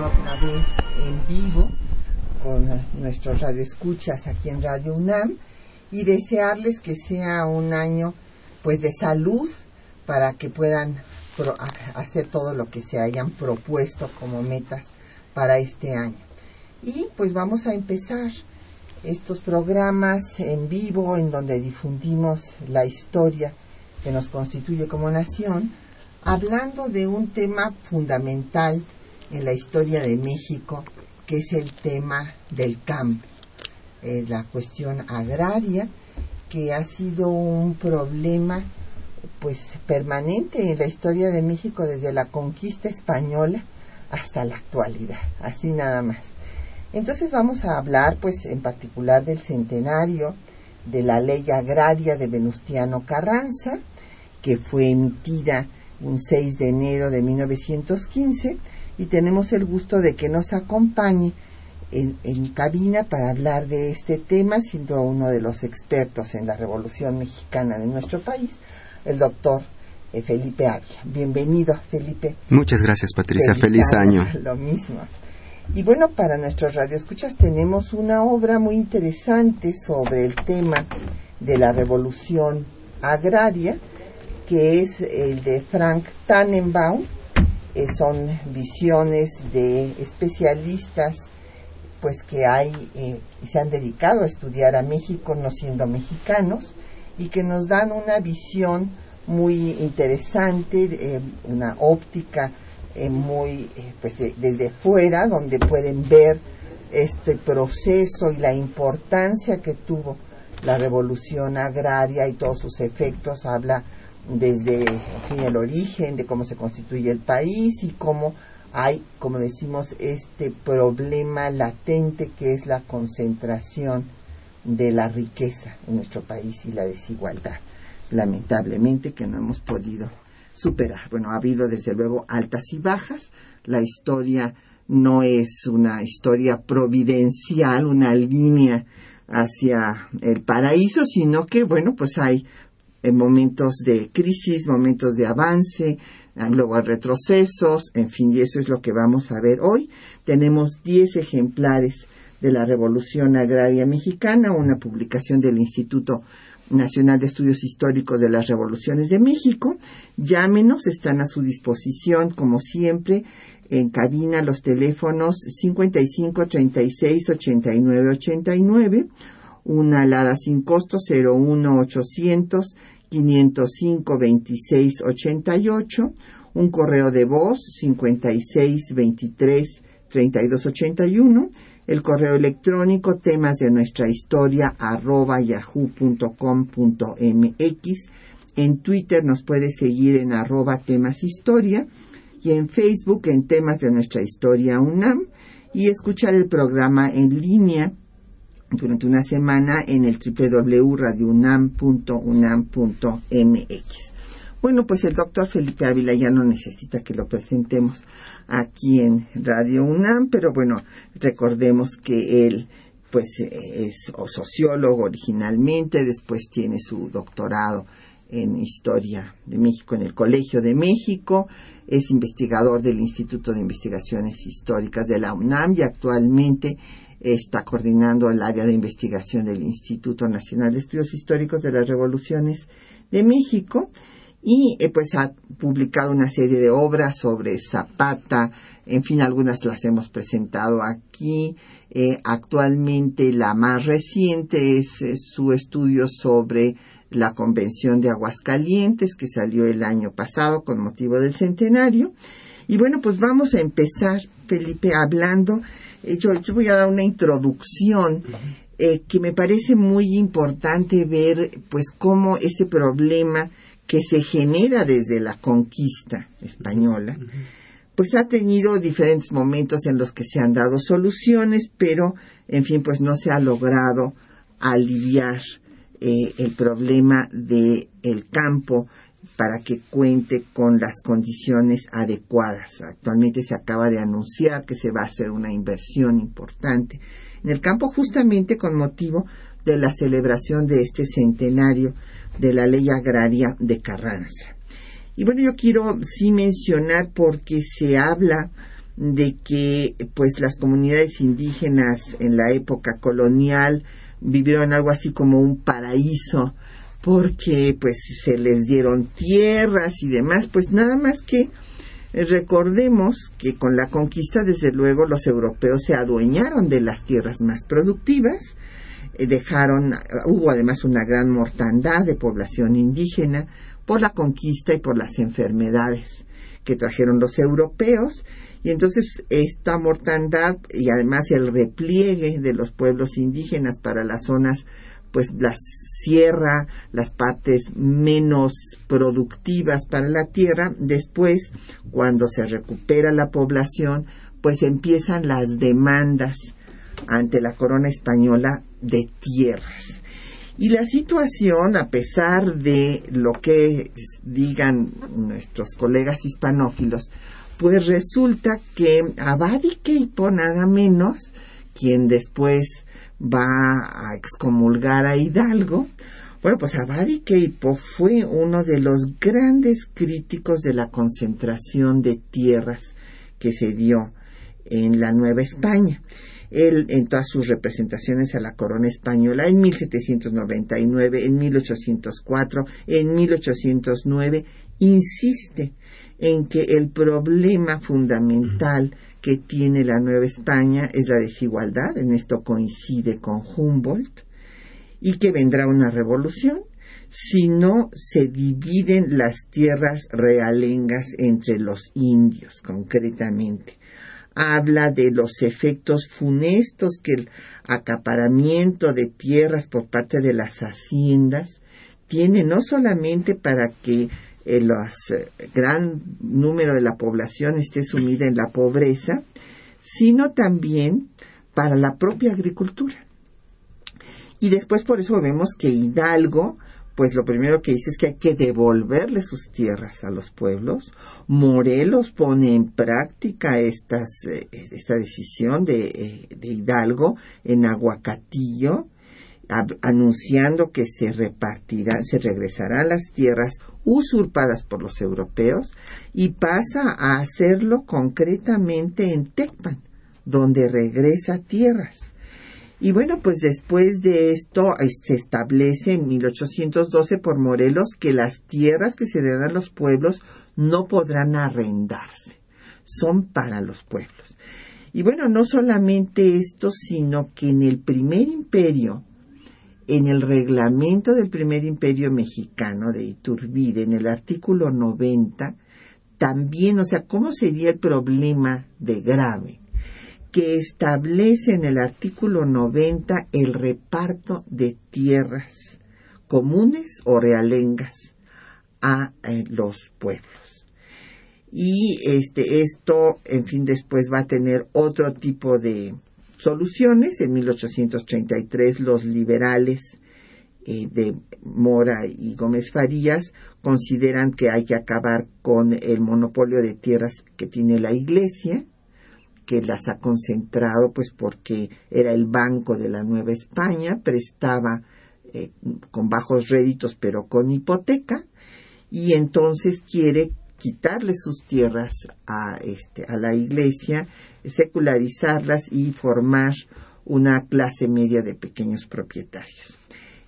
Otra vez en vivo con nuestros radioescuchas aquí en Radio UNAM y desearles que sea un año pues de salud para que puedan hacer todo lo que se hayan propuesto como metas para este año. Y pues vamos a empezar estos programas en vivo en donde difundimos la historia que nos constituye como nación, hablando de un tema fundamental en la historia de México, que es el tema del campo. Eh, la cuestión agraria, que ha sido un problema pues permanente en la historia de México desde la conquista española hasta la actualidad, así nada más. Entonces vamos a hablar pues en particular del centenario de la ley agraria de Venustiano Carranza, que fue emitida un 6 de enero de 1915 y tenemos el gusto de que nos acompañe en, cabina para hablar de este tema, siendo uno de los expertos en la Revolución Mexicana de nuestro país, el doctor eh, Felipe Ávila. Bienvenido, Felipe. Muchas gracias, Patricia. Feliz, año. Lo mismo. Y bueno, para nuestros radioescuchas tenemos una obra muy interesante sobre el tema de la revolución agraria, que es el de Frank Tannenbaum. Eh, son visiones de especialistas pues que hay eh, y se han dedicado a estudiar a México no siendo mexicanos y que nos dan una visión muy interesante, eh, una óptica eh, muy pues desde fuera donde pueden ver este proceso y la importancia que tuvo la revolución agraria y todos sus efectos. Habla desde el origen de cómo se constituye el país y cómo hay, como decimos, este problema latente que es la concentración de la riqueza en nuestro país y la desigualdad, lamentablemente que no hemos podido superar. Bueno, ha habido desde luego altas y bajas, la historia no es una historia providencial, una línea hacia el paraíso, sino que, bueno, pues hay eh, momentos de crisis, momentos de avance, luego hay retrocesos, en fin, y eso es lo que vamos a ver hoy. Tenemos 10 ejemplares de la Revolución Agraria Mexicana, una publicación del Instituto Nacional de Estudios Históricos de las Revoluciones de México. Llámenos, están a su disposición, como siempre, en cabina los teléfonos 55 36 89 89, una alada sin costo 01 800 505 26 88, un correo de voz 56 23 32 81, el correo electrónico temas de nuestra historia arroba yahoo.com.mx, en Twitter nos puede seguir en arroba temas historia y en Facebook en temas de nuestra historia UNAM y escuchar el programa en línea durante una semana en el www.radiounam.unam.mx. Bueno, pues el doctor Felipe Ávila ya no necesita que lo presentemos aquí en Radio UNAM, pero bueno, recordemos que él pues es sociólogo originalmente, después tiene su doctorado en Historia de México en el Colegio de México, es investigador del Instituto de Investigaciones Históricas de la UNAM y actualmente está coordinando el área de investigación del Instituto Nacional de Estudios Históricos de las Revoluciones de México y eh, pues ha publicado una serie de obras sobre Zapata, en fin, algunas las hemos presentado aquí. Eh, actualmente la más reciente es eh, su estudio sobre la Convención de Aguascalientes que salió el año pasado con motivo del centenario Y bueno, pues vamos a empezar, Felipe, hablando, yo, yo voy a dar una introducción eh, que me parece muy importante ver, pues, cómo ese problema que se genera desde la conquista española, pues ha tenido diferentes momentos en los que se han dado soluciones, pero, en fin, pues no se ha logrado aliviar eh, el problema del el campo para que cuente con las condiciones adecuadas. Actualmente se acaba de anunciar que se va a hacer una inversión importante en el campo justamente con motivo de la celebración de este centenario de la ley agraria de Carranza. Y bueno, yo quiero sí mencionar porque se habla de que pues las comunidades indígenas en la época colonial vivieron algo así como un paraíso porque pues se les dieron tierras y demás, pues nada más que eh, recordemos que con la conquista desde luego los europeos se adueñaron de las tierras más productivas, eh, dejaron, hubo además una gran mortandad de población indígena por la conquista y por las enfermedades que trajeron los europeos y entonces esta mortandad y además el repliegue de los pueblos indígenas para las zonas, pues la sierra, las partes menos productivas para la tierra, después cuando se recupera la población, pues empiezan las demandas ante la corona española de tierras. Y la situación, a pesar de lo que digan nuestros colegas hispanófilos, pues resulta que Abad y nada menos, quien después va a excomulgar a Hidalgo, bueno, pues Abad y fue uno de los grandes críticos de la concentración de tierras que se dio en la Nueva España. Él, en todas sus representaciones a la corona española, en 1799, en 1804, en 1809, insiste en que el problema fundamental que tiene la Nueva España es la desigualdad, en esto coincide con Humboldt, y que vendrá una revolución si no se dividen las tierras realengas entre los indios, concretamente. Habla de los efectos funestos que el acaparamiento de tierras por parte de las haciendas tiene no solamente para que el eh, gran número de la población esté sumida en la pobreza, sino también para la propia agricultura. Y después por eso vemos que Hidalgo, pues lo primero que dice es que hay que devolverle sus tierras a los pueblos. Morelos pone en práctica estas, eh, esta decisión de, eh, de Hidalgo en Aguacatillo, anunciando que se repartirán, se regresarán las tierras usurpadas por los europeos y pasa a hacerlo concretamente en Tecpan, donde regresa tierras. Y bueno, pues después de esto se establece en 1812 por Morelos que las tierras que se dan a los pueblos no podrán arrendarse, son para los pueblos. Y bueno, no solamente esto, sino que en el primer imperio en el reglamento del primer imperio mexicano de Iturbide, en el artículo 90, también, o sea, ¿cómo sería el problema de grave? Que establece en el artículo 90 el reparto de tierras comunes o realengas a eh, los pueblos. Y este, esto, en fin, después va a tener otro tipo de, soluciones. En 1833 los liberales eh, de Mora y Gómez Farías consideran que hay que acabar con el monopolio de tierras que tiene la Iglesia, que las ha concentrado pues porque era el banco de la Nueva España, prestaba eh, con bajos réditos pero con hipoteca y entonces quiere quitarle sus tierras a, este, a la iglesia, secularizarlas y formar una clase media de pequeños propietarios.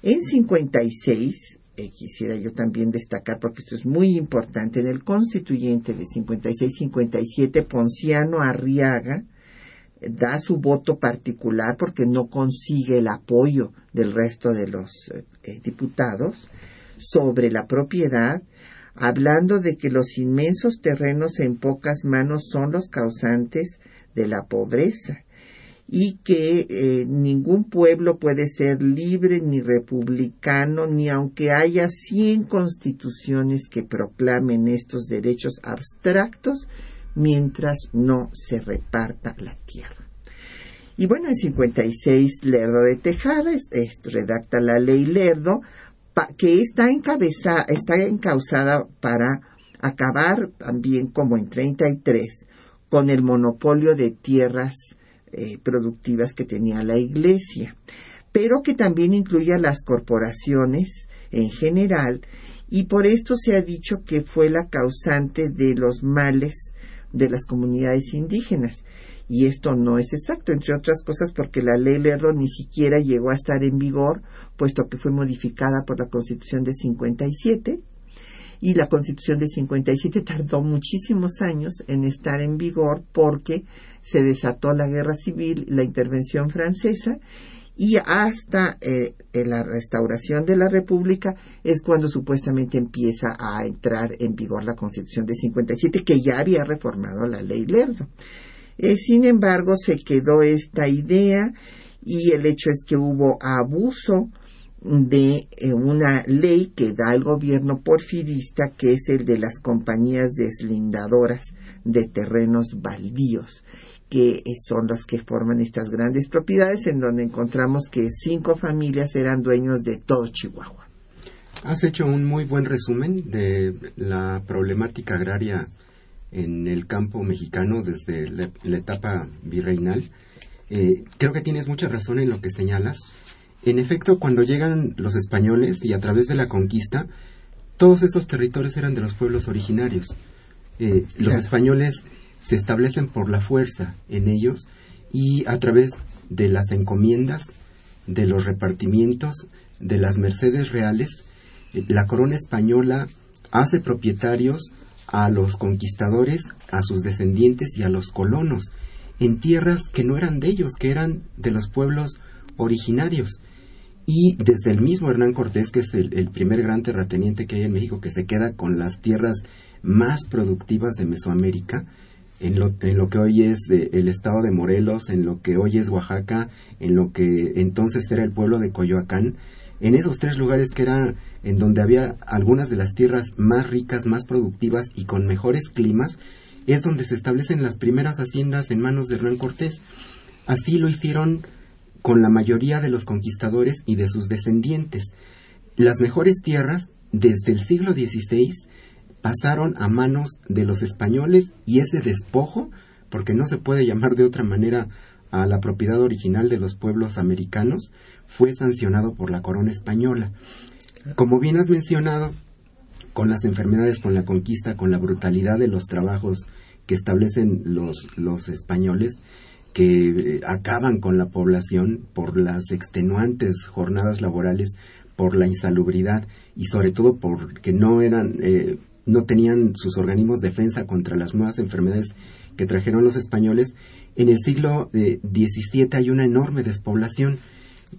En 56, eh, quisiera yo también destacar, porque esto es muy importante, en el constituyente de 56-57, Ponciano Arriaga eh, da su voto particular porque no consigue el apoyo del resto de los eh, diputados sobre la propiedad hablando de que los inmensos terrenos en pocas manos son los causantes de la pobreza y que eh, ningún pueblo puede ser libre ni republicano, ni aunque haya cien constituciones que proclamen estos derechos abstractos, mientras no se reparta la tierra. Y bueno, en 56 Lerdo de Tejada redacta la ley Lerdo, que está, encabezada, está encausada para acabar también como en 33 con el monopolio de tierras eh, productivas que tenía la Iglesia, pero que también incluye a las corporaciones en general, y por esto se ha dicho que fue la causante de los males de las comunidades indígenas. Y esto no es exacto, entre otras cosas porque la ley Lerdo ni siquiera llegó a estar en vigor, puesto que fue modificada por la Constitución de 57 y la Constitución de 57 tardó muchísimos años en estar en vigor porque se desató la guerra civil, la intervención francesa y hasta eh, la restauración de la República es cuando supuestamente empieza a entrar en vigor la Constitución de 57 que ya había reformado la ley Lerdo. Eh, sin embargo, se quedó esta idea y el hecho es que hubo abuso de eh, una ley que da al gobierno porfirista, que es el de las compañías deslindadoras de terrenos baldíos, que eh, son los que forman estas grandes propiedades, en donde encontramos que cinco familias eran dueños de todo Chihuahua. Has hecho un muy buen resumen de la problemática agraria en el campo mexicano desde la, etapa virreinal. Eh, creo que tienes mucha razón en lo que señalas en efecto, cuando llegan los españoles y a través de la conquista, todos esos territorios eran de los pueblos originarios. Eh, los españoles se establecen por la fuerza en ellos y a través de las encomiendas, de los repartimientos, de las mercedes reales, eh, la corona española hace propietarios a los conquistadores, a sus descendientes y a los colonos, en tierras que no eran de ellos, que eran de los pueblos originarios. Y desde el mismo Hernán Cortés, que es el, primer gran terrateniente que hay en México, que se queda con las tierras más productivas de Mesoamérica, en lo, en lo que hoy es el estado de Morelos, en lo que hoy es Oaxaca, en lo que entonces era el pueblo de Coyoacán, en esos tres lugares que eran en donde había algunas de las tierras más ricas, más productivas y con mejores climas, es donde se establecen las primeras haciendas en manos de Hernán Cortés. Así lo hicieron con la mayoría de los conquistadores y de sus descendientes. Las mejores tierras, desde el siglo XVI, pasaron a manos de los españoles y ese despojo, porque no se puede llamar de otra manera a la propiedad original de los pueblos americanos, fue sancionado por la corona española. Como bien has mencionado, con las enfermedades, con la conquista, con la brutalidad de los trabajos que establecen los, los españoles, que eh, acaban con la población por las extenuantes jornadas laborales, por la insalubridad y sobre todo porque no eran eh, no tenían sus organismos defensa contra las nuevas enfermedades que trajeron los españoles. En el siglo XVII eh, hay una enorme despoblación.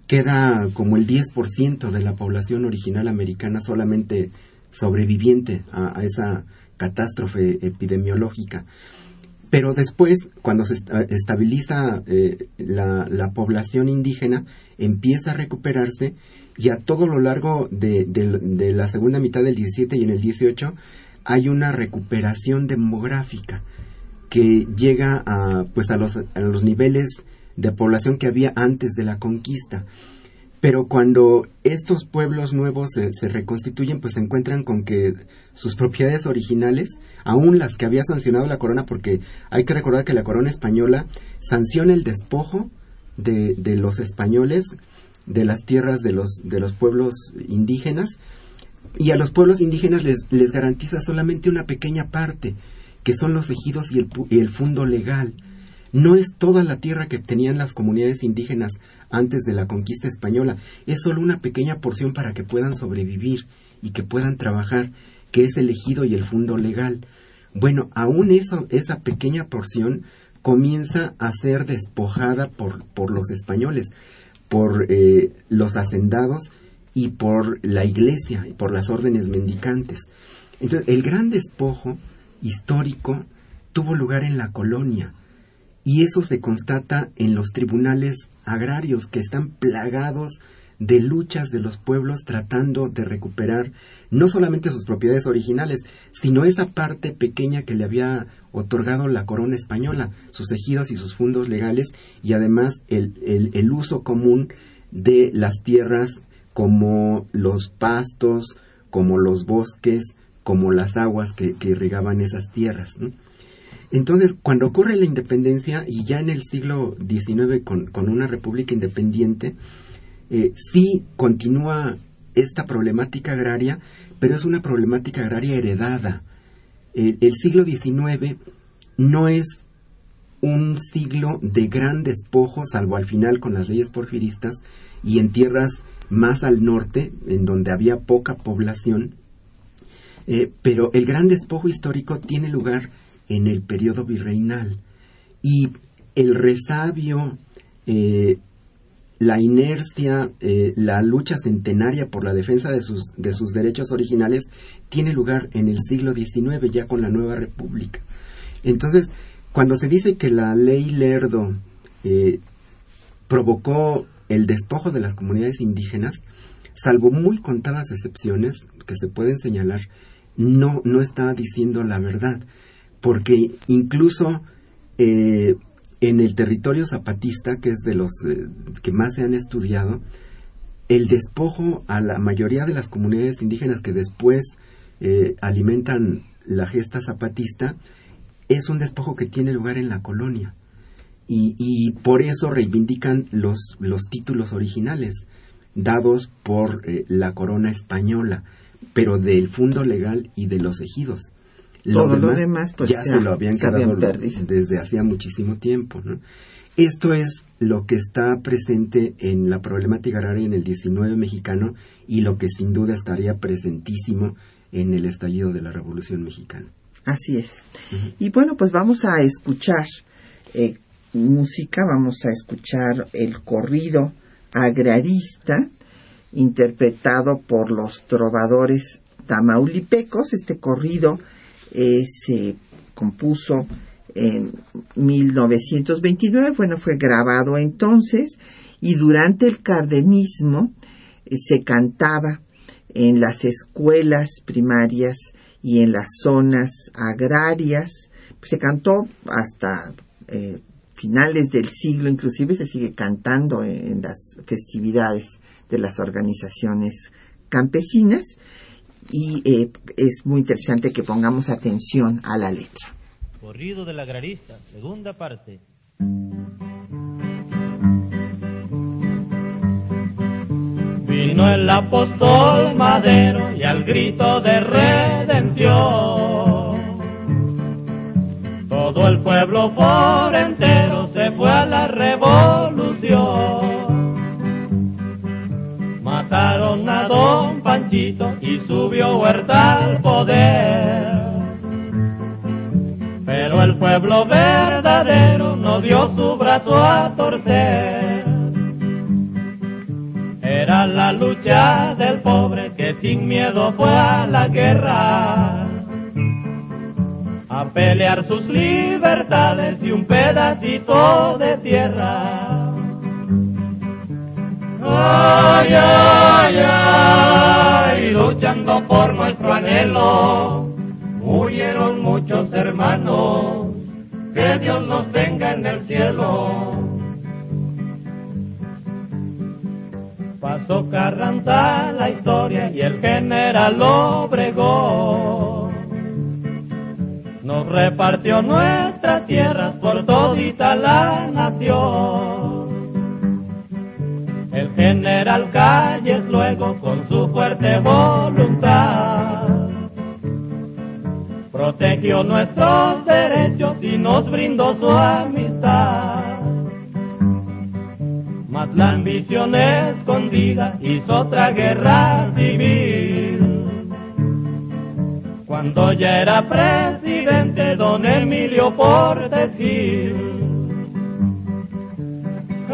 Queda como el 10% de la población original americana solamente sobreviviente a esa catástrofe epidemiológica. Pero después, cuando se estabiliza eh, la, población indígena, empieza a recuperarse y a todo lo largo de, la segunda mitad del 17 y en el 18 hay una recuperación demográfica que llega a, pues a, los, a los niveles de población que había antes de la conquista. Pero cuando estos pueblos nuevos se, se, reconstituyen, pues se encuentran con que sus propiedades originales aún las que había sancionado la corona, porque hay que recordar que la corona española sanciona el despojo de, de los españoles de las tierras de los, de los pueblos indígenas, y a los pueblos indígenas les, les garantiza solamente una pequeña parte, que son los ejidos y el, y el fundo legal. No es toda la tierra que tenían las comunidades indígenas antes de la conquista española, es solo una pequeña porción para que puedan sobrevivir y que puedan trabajar que es elegido y el fondo legal. Bueno, aún eso, esa pequeña porción comienza a ser despojada por, por los españoles, por eh, los hacendados y por la iglesia y por las órdenes mendicantes. Entonces, el gran despojo histórico tuvo lugar en la colonia y eso se constata en los tribunales agrarios que están plagados de luchas de los pueblos tratando de recuperar no solamente sus propiedades originales, sino esa parte pequeña que le había otorgado la corona española, sus ejidos y sus fondos legales, y además el, el, uso común de las tierras como los pastos, como los bosques, como las aguas que, irrigaban esas tierras. Entonces, cuando ocurre la independencia, y ya en el siglo XIX con, una república independiente, eh, sí continúa esta problemática agraria, pero es una problemática agraria heredada. el siglo XIX no es un siglo de gran despojo, salvo al final con las leyes porfiristas y en tierras más al norte, en donde había poca población. Eh, pero el gran despojo histórico tiene lugar en el periodo virreinal y el resabio eh, la inercia, eh, la lucha centenaria por la defensa de sus, de sus derechos originales tiene lugar en el siglo XIX, ya con la nueva república. Entonces, cuando se dice que la ley Lerdo eh, provocó el despojo de las comunidades indígenas, salvo muy contadas excepciones que se pueden señalar, no, no está diciendo la verdad, porque incluso eh, en el territorio zapatista, que es de los eh, que más se han estudiado, el despojo a la mayoría de las comunidades indígenas que después eh, alimentan la gesta zapatista es un despojo que tiene lugar en la colonia. Y, por eso reivindican los, los títulos originales dados por eh, la corona española, pero del fundo legal y de los ejidos. Todo lo demás, pues, ya, se lo habían quedado desde hacía muchísimo tiempo. ¿no? Esto es lo que está presente en la problemática agraria en el 19 mexicano y lo que sin duda estaría presentísimo en el estallido de la Revolución Mexicana. Así es. Y bueno, pues vamos a escuchar eh, música, vamos a escuchar el corrido agrarista interpretado por los trovadores tamaulipecos. Este corrido se compuso en 1929, bueno, fue grabado entonces y durante el cardenismo eh, se cantaba en las escuelas primarias y en las zonas agrarias, se cantó hasta eh, finales del siglo, inclusive se sigue cantando en las festividades de las organizaciones campesinas y eh, es muy interesante que pongamos atención a la letra. Corrido del agrarista, segunda parte. Vino el apóstol Madero y al grito de redención. Todo el pueblo por entero se fue a la revolución. Mataron a don Panchito y subió Huerta al poder. Pero el pueblo verdadero no dio su brazo a torcer. Era la lucha del pobre que sin miedo fue a la guerra. A pelear sus libertades y un pedacito de tierra Ay, ay, ay, luchando por nuestro anhelo, murieron muchos hermanos, que Dios nos tenga en el cielo. Pasó Carranza la historia y el general Obregón nos repartió nuestras tierras por todita la nación. General Calles luego con su fuerte voluntad protegió nuestros derechos y nos brindó su amistad. Mas la ambición escondida hizo otra guerra civil. Cuando ya era presidente don Emilio Portes Gil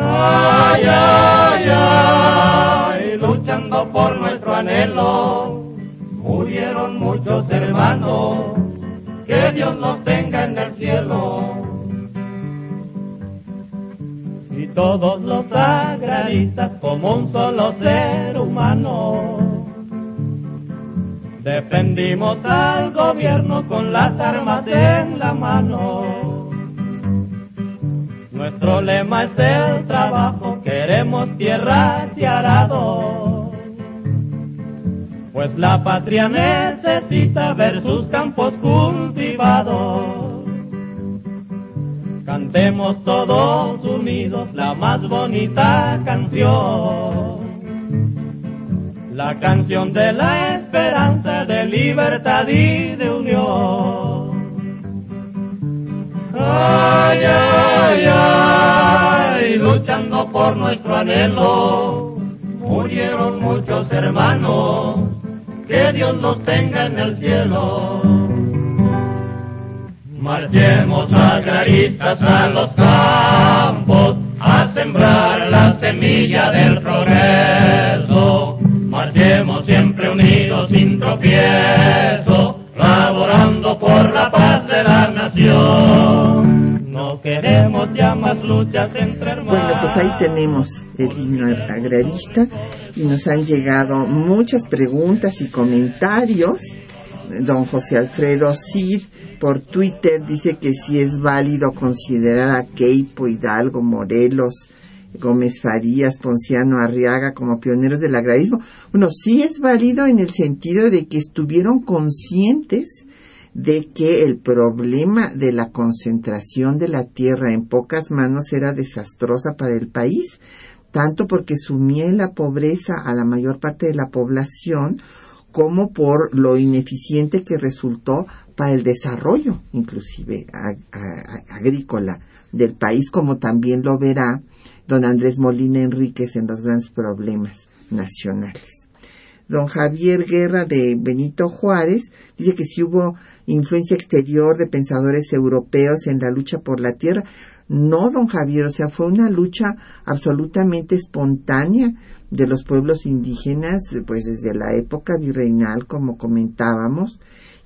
Ay, ay, ay, luchando por nuestro anhelo, murieron muchos hermanos, que Dios los tenga en el cielo. Y todos los agraristas como un solo ser humano. Defendimos al gobierno con las armas en la mano. Nuestro lema es el trabajo, queremos tierras y arados. Pues la patria necesita ver sus campos cultivados. Cantemos todos unidos la más bonita canción. La canción de la esperanza, de libertad y de unión. Ay, ay, ay, por nuestro anhelo, murieron muchos hermanos, que Dios los tenga en el cielo. Marchemos agraristas a los campos, a sembrar la semilla del progreso. Marchemos siempre unidos sin tropiezo, laborando por la paz de la nación. Queremos ya más luchas entre hermanos. Bueno, pues ahí tenemos el himno agrarista y nos han llegado muchas preguntas y comentarios. Don José Alfredo Cid por Twitter dice que si es válido considerar a Keipo, Hidalgo, Morelos, Gómez Farías, Ponciano, Arriaga como pioneros del agrarismo. Bueno, sí es válido en el sentido de que estuvieron conscientes de que el problema de la concentración de la tierra en pocas manos era desastrosa para el país, tanto porque sumía en la pobreza a la mayor parte de la población, como por lo ineficiente que resultó para el desarrollo, inclusive agrícola del país, como también lo verá don Andrés Molina Enríquez en los grandes problemas nacionales. Don Javier Guerra de Benito Juárez dice que si hubo influencia exterior de pensadores europeos en la lucha por la tierra. No, don Javier, o sea, fue una lucha absolutamente espontánea de los pueblos indígenas, pues desde la época virreinal, como comentábamos,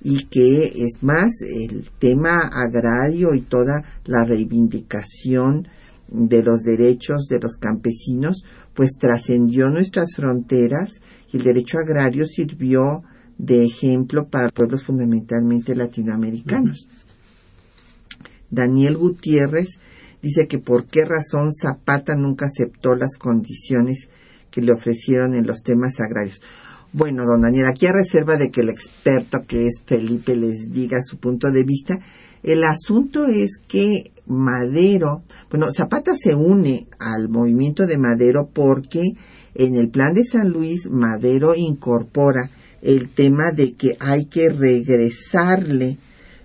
y que es más el tema agrario y toda la reivindicación de los derechos de los campesinos, pues trascendió nuestras fronteras el derecho agrario sirvió de ejemplo para pueblos fundamentalmente latinoamericanos. Daniel Gutiérrez dice que por qué razón Zapata nunca aceptó las condiciones que le ofrecieron en los temas agrarios. Bueno, don Daniel, aquí a reserva de que el experto que es Felipe les diga su punto de vista, el asunto es que Madero, bueno, Zapata se une al movimiento de Madero porque en el plan de San Luis Madero incorpora el tema de que hay que regresarle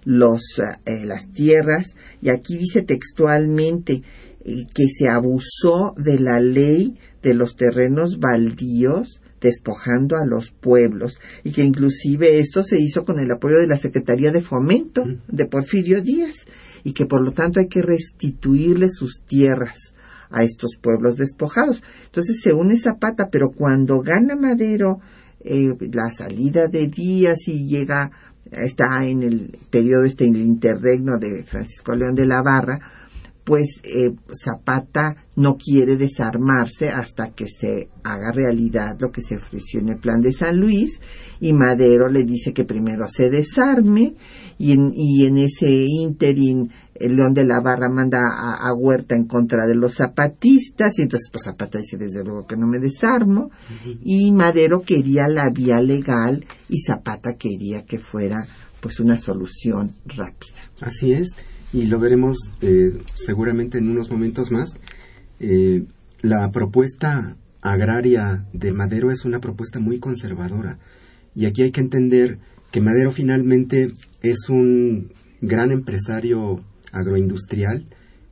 los, eh, las tierras. Y aquí dice textualmente eh, que se abusó de la ley de los terrenos baldíos despojando a los pueblos y que inclusive esto se hizo con el apoyo de la Secretaría de Fomento de Porfirio Díaz y que por lo tanto hay que restituirle sus tierras a estos pueblos despojados. Entonces se une Zapata, pero cuando gana Madero eh, la salida de Díaz y llega, está en el periodo este, en el interregno de Francisco León de la Barra, pues eh, Zapata no quiere desarmarse hasta que se haga realidad lo que se ofreció en el plan de San Luis y Madero le dice que primero se desarme y en, y en ese ínterin el León de la Barra manda a, Huerta en contra de los zapatistas y entonces pues Zapata dice desde luego que no me desarmo y Madero quería la vía legal y Zapata quería que fuera pues una solución rápida. Así es y lo veremos eh, seguramente en unos momentos más. Eh, la propuesta agraria de Madero es una propuesta muy conservadora y aquí hay que entender que Madero finalmente es un gran empresario agroindustrial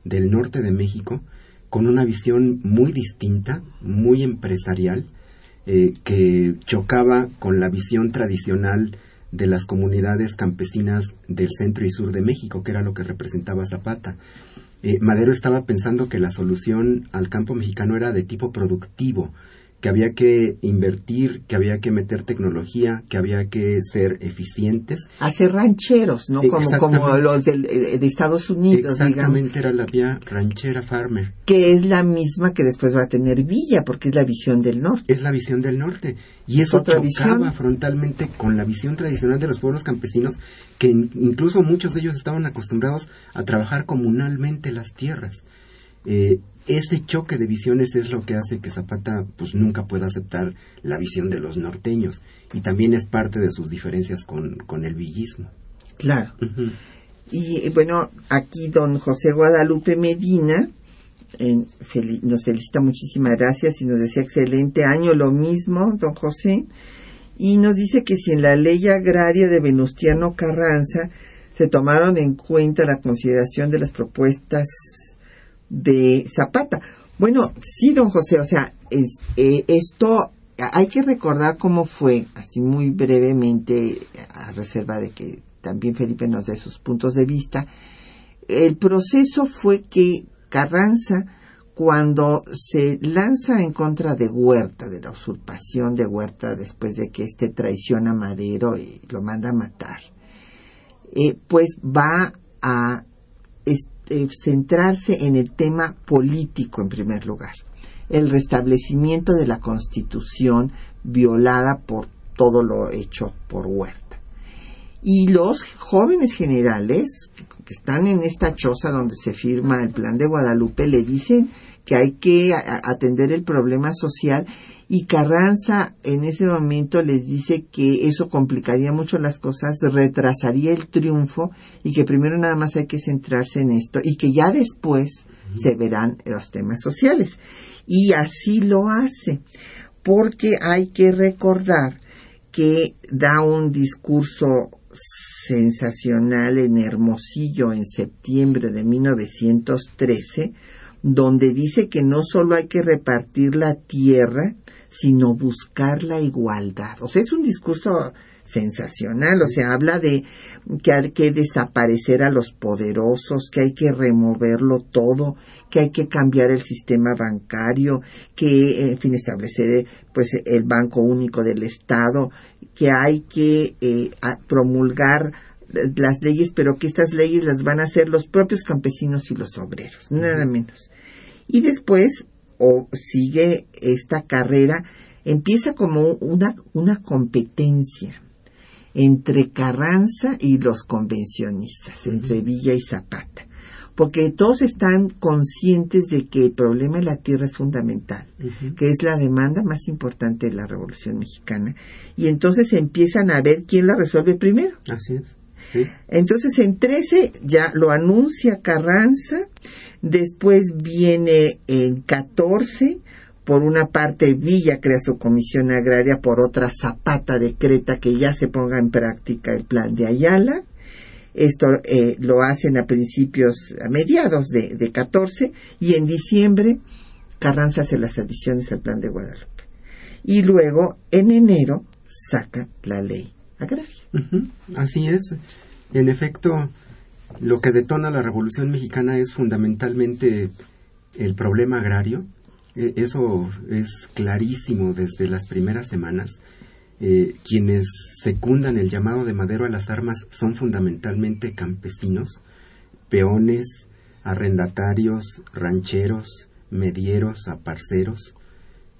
del norte de México con una visión muy distinta, muy empresarial, eh, que chocaba con la visión tradicional de las comunidades campesinas del centro y sur de México, que era lo que representaba Zapata. Eh, Madero estaba pensando que la solución al campo mexicano era de tipo productivo, que había que invertir, que había que meter tecnología, que había que ser eficientes. Hacer rancheros, ¿no? Como, como los de, eh, de Estados Unidos, Exactamente, era la vía ranchera farmer. Que es la misma que después va a tener Villa, porque es la visión del norte. Es la visión del norte. Y eso Otra chocaba frontalmente con la visión tradicional de los pueblos campesinos, que incluso muchos de ellos estaban acostumbrados a trabajar comunalmente las tierras. Eh, ese choque de visiones es lo que hace que Zapata pues nunca pueda aceptar la visión de los norteños y también es parte de sus diferencias con, con el villismo. Claro. Y bueno, aquí don José Guadalupe Medina nos felicita muchísimas gracias y nos decía excelente año, lo mismo, don José, y nos dice que si en la ley agraria de Venustiano Carranza se tomaron en cuenta la consideración de las propuestas de Zapata. Bueno, sí, don José, o sea, eh, esto hay que recordar cómo fue, así muy brevemente, a reserva de que también Felipe nos dé sus puntos de vista. El proceso fue que Carranza, cuando se lanza en contra de Huerta, de la usurpación de Huerta después de que éste traiciona a Madero y lo manda a matar, eh, pues va a eh, centrarse en el tema político en primer lugar, el restablecimiento de la constitución violada por todo lo hecho por Huerta. Y los jóvenes generales que están en esta choza donde se firma el plan de Guadalupe le dicen que hay que atender el problema social y Carranza en ese momento les dice que eso complicaría mucho las cosas, retrasaría el triunfo y que primero nada más hay que centrarse en esto y que ya después se verán los temas sociales. Y así lo hace, porque hay que recordar que da un discurso sensacional en Hermosillo en septiembre de 1913, donde dice que no solo hay que repartir la tierra, sino buscar la igualdad. O sea, es un discurso sensacional, o sea, habla de que hay que desaparecer a los poderosos, que hay que removerlo todo, que hay que cambiar el sistema bancario, que, en fin, establecer pues el Banco Único del Estado, que hay que eh, promulgar las leyes, pero que estas leyes las van a hacer los propios campesinos y los obreros, nada menos. Y después o sigue esta carrera, empieza como una, una competencia entre Carranza y los convencionistas, entre Villa y Zapata, porque todos están conscientes de que el problema de la tierra es fundamental, que es la demanda más importante de la Revolución Mexicana, y entonces empiezan a ver quién la resuelve primero. Así es. Entonces en 13 ya lo anuncia Carranza, Después viene en 14, por una parte Villa crea su comisión agraria, por otra Zapata decreta que ya se ponga en práctica el plan de Ayala. Esto eh, lo hacen a principios, a mediados de, de 14 y en diciembre Carranza hace las adiciones al plan de Guadalupe. Y luego en enero saca la ley agraria. Así es. En efecto, lo que detona la Revolución Mexicana es fundamentalmente el problema agrario. E, eso es clarísimo desde las primeras semanas. Eh, quienes secundan el llamado de Madero a las armas son fundamentalmente campesinos, peones, arrendatarios, rancheros, medieros, aparceros,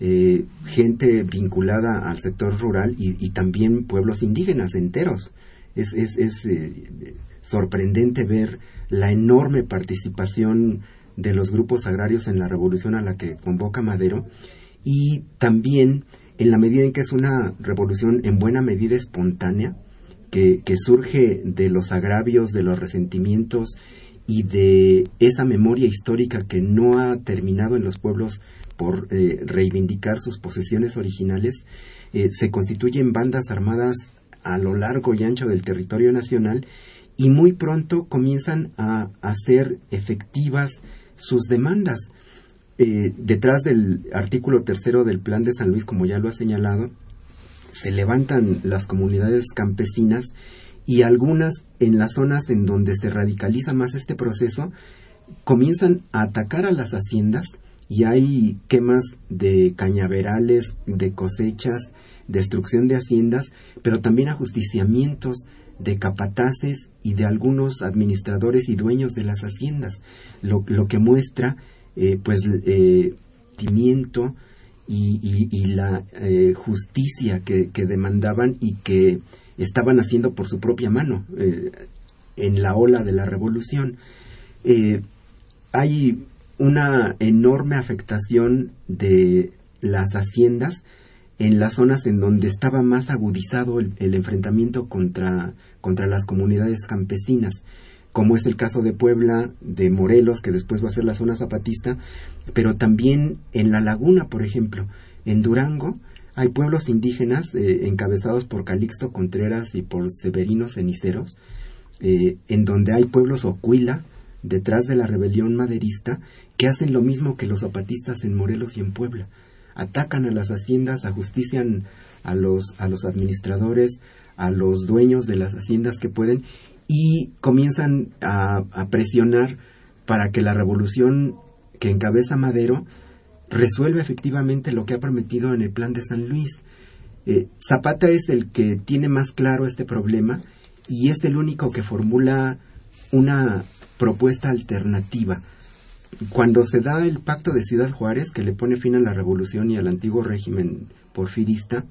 eh, gente vinculada al sector rural y, también pueblos indígenas enteros. Es, es, es eh, sorprendente ver la enorme participación de los grupos agrarios en la revolución a la que convoca Madero y también en la medida en que es una revolución en buena medida espontánea, que, surge de los agravios, de los resentimientos y de esa memoria histórica que no ha terminado en los pueblos por eh, reivindicar sus posesiones originales, eh, se constituyen bandas armadas a lo largo y ancho del territorio nacional y muy pronto comienzan a hacer efectivas sus demandas. Eh, detrás del artículo tercero del Plan de San Luis, como ya lo ha señalado, se levantan las comunidades campesinas y algunas en las zonas en donde se radicaliza más este proceso comienzan a atacar a las haciendas y hay quemas de cañaverales, de cosechas, destrucción de haciendas, pero también ajusticiamientos de capataces y de algunos administradores y dueños de las haciendas, lo, que muestra eh, pues eh, timiento y, la eh, justicia que, demandaban y que estaban haciendo por su propia mano eh, en la ola de la revolución. hay una enorme afectación de las haciendas en las zonas en donde estaba más agudizado el, enfrentamiento contra, contra las comunidades campesinas, como es el caso de Puebla, de Morelos, que después va a ser la zona zapatista, pero también en La Laguna, por ejemplo, en Durango, hay pueblos indígenas eh, encabezados por Calixto Contreras y por Severino Ceniceros, eh, en donde hay pueblos Ocuila, detrás de la rebelión maderista, que hacen lo mismo que los zapatistas en Morelos y en Puebla atacan a las haciendas, ajustician a los, a los administradores, a los dueños de las haciendas que pueden y comienzan a, presionar para que la revolución que encabeza Madero resuelva efectivamente lo que ha prometido en el plan de San Luis. Eh, Zapata es el que tiene más claro este problema y es el único que formula una propuesta alternativa cuando se da el pacto de Ciudad Juárez, que le pone fin a la revolución y al antiguo régimen porfirista,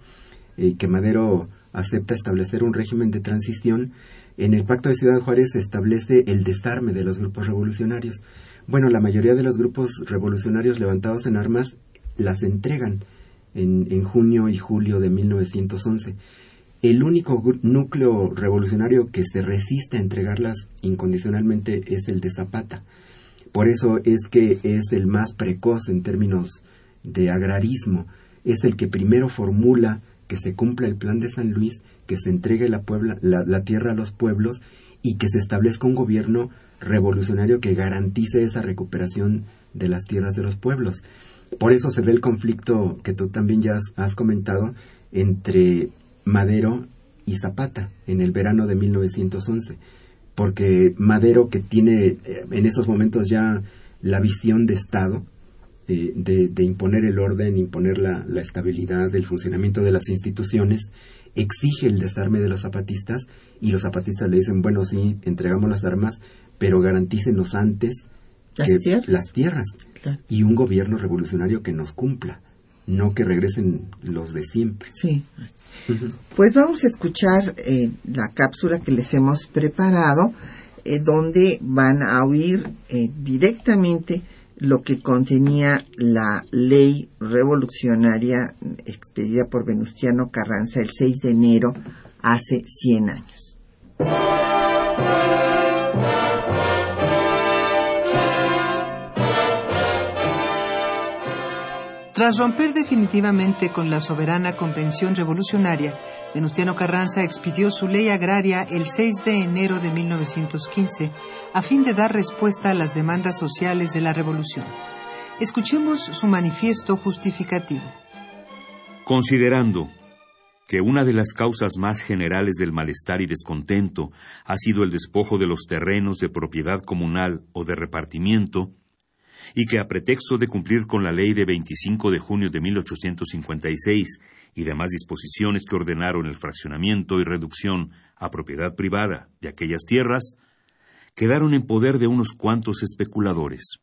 eh, que Madero acepta establecer un régimen de transición, en el pacto de Ciudad Juárez se establece el desarme de los grupos revolucionarios. Bueno, la mayoría de los grupos revolucionarios levantados en armas las entregan en, en junio y julio de 1911. El único núcleo revolucionario que se resiste a entregarlas incondicionalmente es el de Zapata por eso es que es el más precoz en términos de agrarismo. Es el que primero formula que se cumpla el plan de San Luis, que se entregue la, tierra a los pueblos y que se establezca un gobierno revolucionario que garantice esa recuperación de las tierras de los pueblos. Por eso se ve el conflicto que tú también ya has comentado entre Madero y Zapata en el verano de 1911 porque Madero, que tiene eh, en esos momentos ya la visión de Estado, eh, de, imponer el orden, imponer la, estabilidad, del funcionamiento de las instituciones, exige el desarme de los zapatistas y los zapatistas le dicen, bueno, sí, entregamos las armas, pero garantícenos antes las tierras, y un gobierno revolucionario que nos cumpla no que regresen los de siempre. Sí. Pues vamos a escuchar eh, la cápsula que les hemos preparado, eh, donde van a oír eh, directamente lo que contenía la ley revolucionaria expedida por Venustiano Carranza el 6 de enero hace 100 años. Tras romper definitivamente con la soberana Convención Revolucionaria, Venustiano Carranza expidió su ley agraria el 6 de enero de 1915 a fin de dar respuesta a las demandas sociales de la revolución. Escuchemos su manifiesto justificativo. Considerando que una de las causas más generales del malestar y descontento ha sido el despojo de los terrenos de propiedad comunal o de repartimiento, y que a pretexto de cumplir con la ley de 25 de junio de 1856 y demás disposiciones que ordenaron el fraccionamiento y reducción a propiedad privada de aquellas tierras, quedaron en poder de unos cuantos especuladores.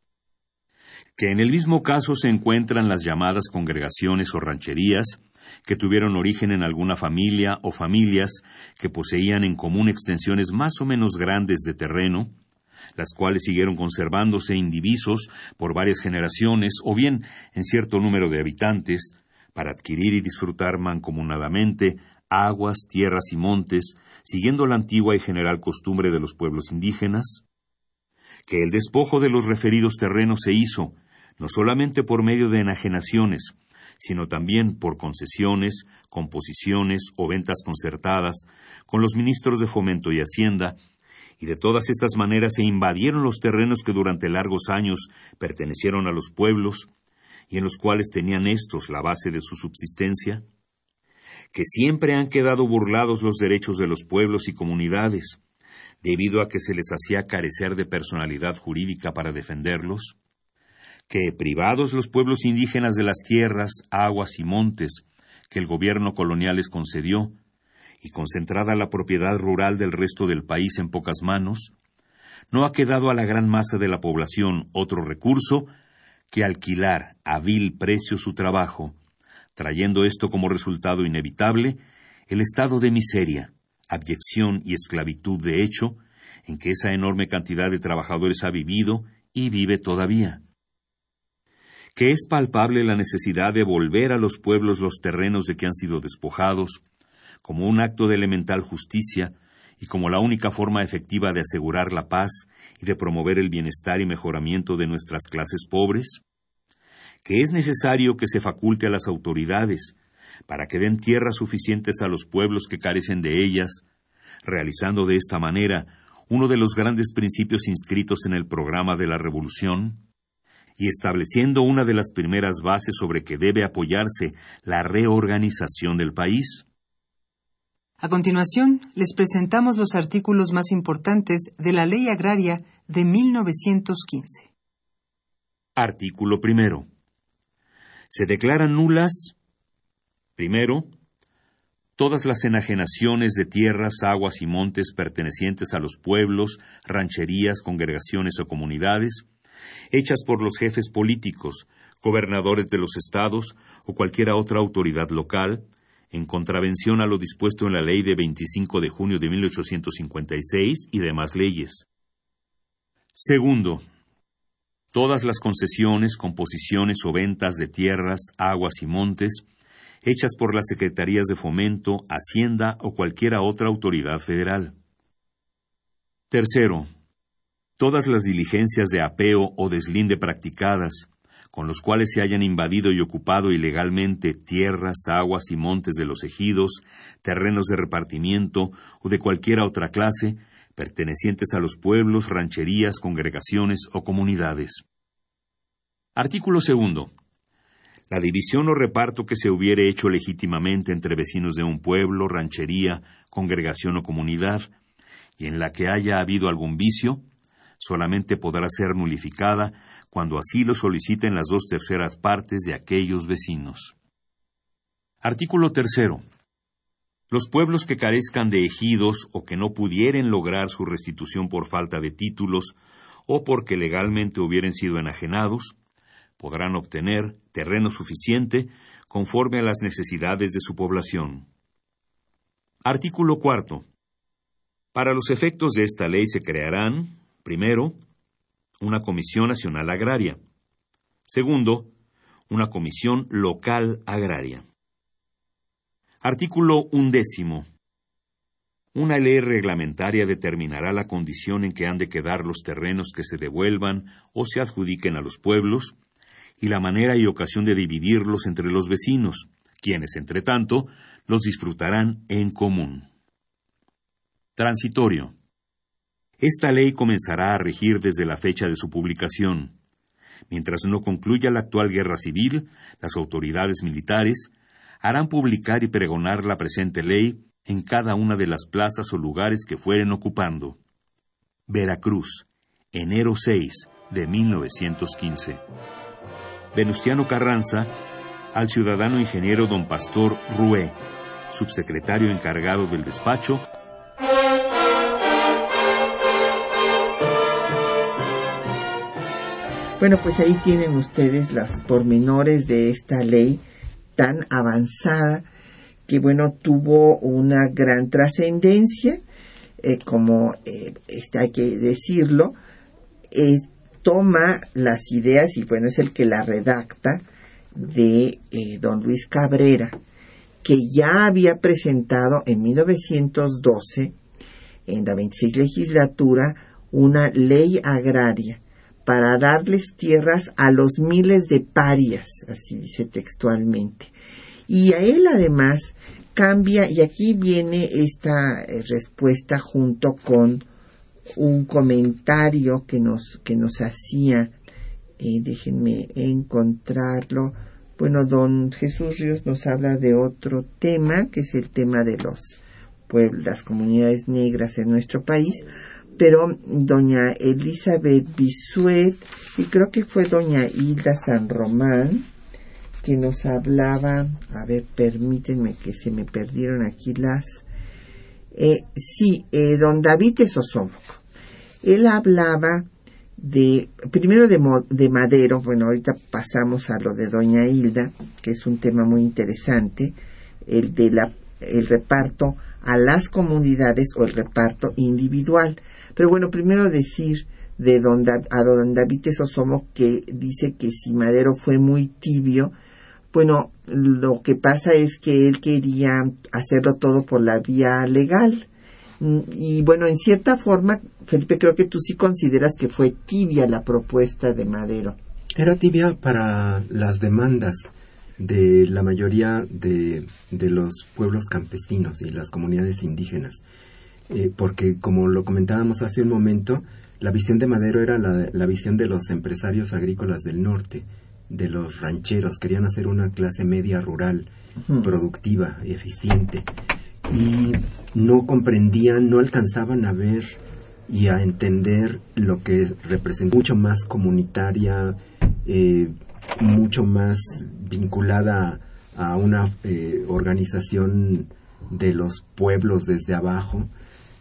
Que en el mismo caso se encuentran las llamadas congregaciones o rancherías, que tuvieron origen en alguna familia o familias que poseían en común extensiones más o menos grandes de terreno, las cuales siguieron conservándose indivisos por varias generaciones o bien en cierto número de habitantes, para adquirir y disfrutar mancomunadamente aguas, tierras y montes, siguiendo la antigua y general costumbre de los pueblos indígenas? Que el despojo de los referidos terrenos se hizo, no solamente por medio de enajenaciones, sino también por concesiones, composiciones o ventas concertadas con los ministros de Fomento y Hacienda, y de todas estas maneras se invadieron los terrenos que durante largos años pertenecieron a los pueblos y en los cuales tenían éstos la base de su subsistencia, que siempre han quedado burlados los derechos de los pueblos y comunidades, debido a que se les hacía carecer de personalidad jurídica para defenderlos, que, privados los pueblos indígenas de las tierras, aguas y montes que el gobierno colonial les concedió, y concentrada la propiedad rural del resto del país en pocas manos, no ha quedado a la gran masa de la población otro recurso que alquilar a vil precio su trabajo, trayendo esto como resultado inevitable el estado de miseria, abyección y esclavitud de hecho en que esa enorme cantidad de trabajadores ha vivido y vive todavía. Que es palpable la necesidad de volver a los pueblos los terrenos de que han sido despojados, como un acto de elemental justicia y como la única forma efectiva de asegurar la paz y de promover el bienestar y mejoramiento de nuestras clases pobres? Que es necesario que se faculte a las autoridades para que den tierras suficientes a los pueblos que carecen de ellas, realizando de esta manera uno de los grandes principios inscritos en el programa de la Revolución, y estableciendo una de las primeras bases sobre que debe apoyarse la reorganización del país? A continuación, les presentamos los artículos más importantes de la Ley Agraria de 1915. Artículo primero. Se declaran nulas, primero, todas las enajenaciones de tierras, aguas y montes pertenecientes a los pueblos, rancherías, congregaciones o comunidades, hechas por los jefes políticos, gobernadores de los estados o cualquiera otra autoridad local, en contravención a lo dispuesto en la ley de 25 de junio de 1856 y demás leyes. Segundo, todas las concesiones, composiciones o ventas de tierras, aguas y montes, hechas por las Secretarías de Fomento, Hacienda o cualquiera otra autoridad federal. Tercero, todas las diligencias de apeo o deslinde practicadas, con los cuales se hayan invadido y ocupado ilegalmente tierras, aguas y montes de los ejidos, terrenos de repartimiento o de cualquiera otra clase, pertenecientes a los pueblos, rancherías, congregaciones o comunidades. Artículo segundo. La división o reparto que se hubiere hecho legítimamente entre vecinos de un pueblo, ranchería, congregación o comunidad, y en la que haya habido algún vicio, solamente podrá ser nulificada cuando así lo soliciten las dos terceras partes de aquellos vecinos. Artículo tercero. Los pueblos que carezcan de ejidos o que no pudieren lograr su restitución por falta de títulos o porque legalmente hubieren sido enajenados, podrán obtener terreno suficiente conforme a las necesidades de su población. Artículo cuarto. Para los efectos de esta ley se crearán, primero, una Comisión Nacional Agraria. Segundo, una Comisión Local Agraria. Artículo undécimo. Una ley reglamentaria determinará la condición en que han de quedar los terrenos que se devuelvan o se adjudiquen a los pueblos, y la manera y ocasión de dividirlos entre los vecinos, quienes, entre tanto, los disfrutarán en común. Transitorio. Esta ley comenzará a regir desde la fecha de su publicación. Mientras no concluya la actual guerra civil, las autoridades militares harán publicar y pregonar la presente ley en cada una de las plazas o lugares que fueren ocupando. Veracruz, enero 6 de 1915. Venustiano Carranza al ciudadano ingeniero don Pastor Rué, subsecretario encargado del despacho Bueno, pues ahí tienen ustedes los pormenores de esta ley tan avanzada que, bueno, tuvo una gran trascendencia, eh, como eh, este, hay que decirlo, eh, toma las ideas, y bueno, es el que la redacta, de don Luis Cabrera, que ya había presentado en 1912, en la 26 legislatura, una ley agraria para darles tierras a los miles de parias, así dice textualmente. Y a él además cambia, y aquí viene esta eh, respuesta junto con un comentario que nos, que nos hacía, eh, déjenme encontrarlo, bueno, don Jesús Ríos nos habla de otro tema, que es el tema de los pueblos, las comunidades negras en nuestro país, pero doña Elizabeth Bisuet y creo que fue doña Hilda San Román que nos hablaba, a ver, permítanme que se me perdieron aquí las, eh, sí, eh, don David Sosomoc. Él hablaba de, primero de, de Madero, bueno, ahorita pasamos a lo de doña Hilda, que es un tema muy interesante, el de la, el reparto a las comunidades o el reparto individual. Pero bueno, primero decir de don, a don David Sosomo que dice que si Madero fue muy tibio, bueno, lo que pasa es que él quería hacerlo todo por la vía legal. Mm, y bueno, en cierta forma, Felipe, creo que tú sí consideras que fue tibia la propuesta de Madero. Era tibia para las demandas de la mayoría de, de los pueblos campesinos y las comunidades indígenas. Eh, porque, como lo comentábamos hace un momento, la visión de Madero era la, la visión de los empresarios agrícolas del norte de los rancheros, querían hacer una clase media rural, productiva, eficiente, y no comprendían, no alcanzaban a ver y a entender lo que representa. Mucho más comunitaria, eh, mucho más vinculada a una eh, organización de los pueblos desde abajo,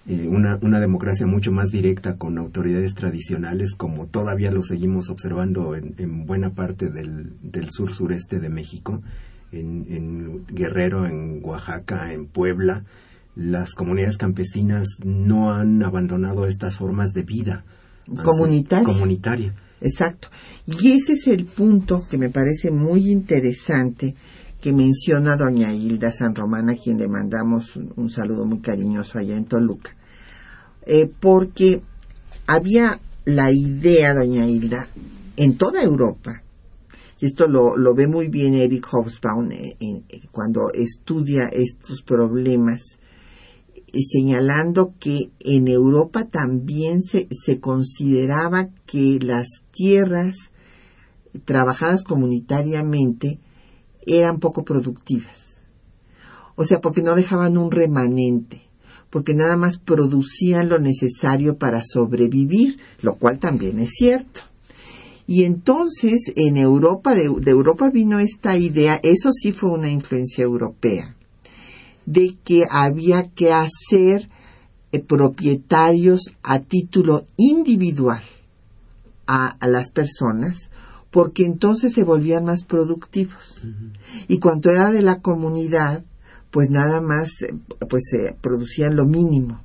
eh, una, una, democracia mucho más directa con autoridades tradicionales como todavía lo seguimos observando en, buena parte del, del sur sureste de México, en, Guerrero, en Oaxaca, en Puebla. Las comunidades campesinas no han abandonado estas formas de vida comunitaria. comunitaria. Exacto. Y ese es el punto que me parece muy interesante que menciona doña Hilda San Román, a quien le mandamos un, saludo muy cariñoso allá en Toluca, eh, porque había la idea, doña Hilda, en toda Europa, y esto lo, lo ve muy bien Eric Hobsbawm eh, cuando estudia estos problemas, eh, señalando que en Europa también se, se consideraba que las tierras trabajadas comunitariamente eran poco productivas. O sea, porque no dejaban un remanente, porque nada más producían lo necesario para sobrevivir, lo cual también es cierto. Y entonces en Europa, de, Europa vino esta idea, eso sí fue una influencia europea, de que había que hacer eh, propietarios a título individual a, las personas porque entonces se volvían más productivos. Y cuando era de la comunidad, pues nada más pues se producían lo mínimo.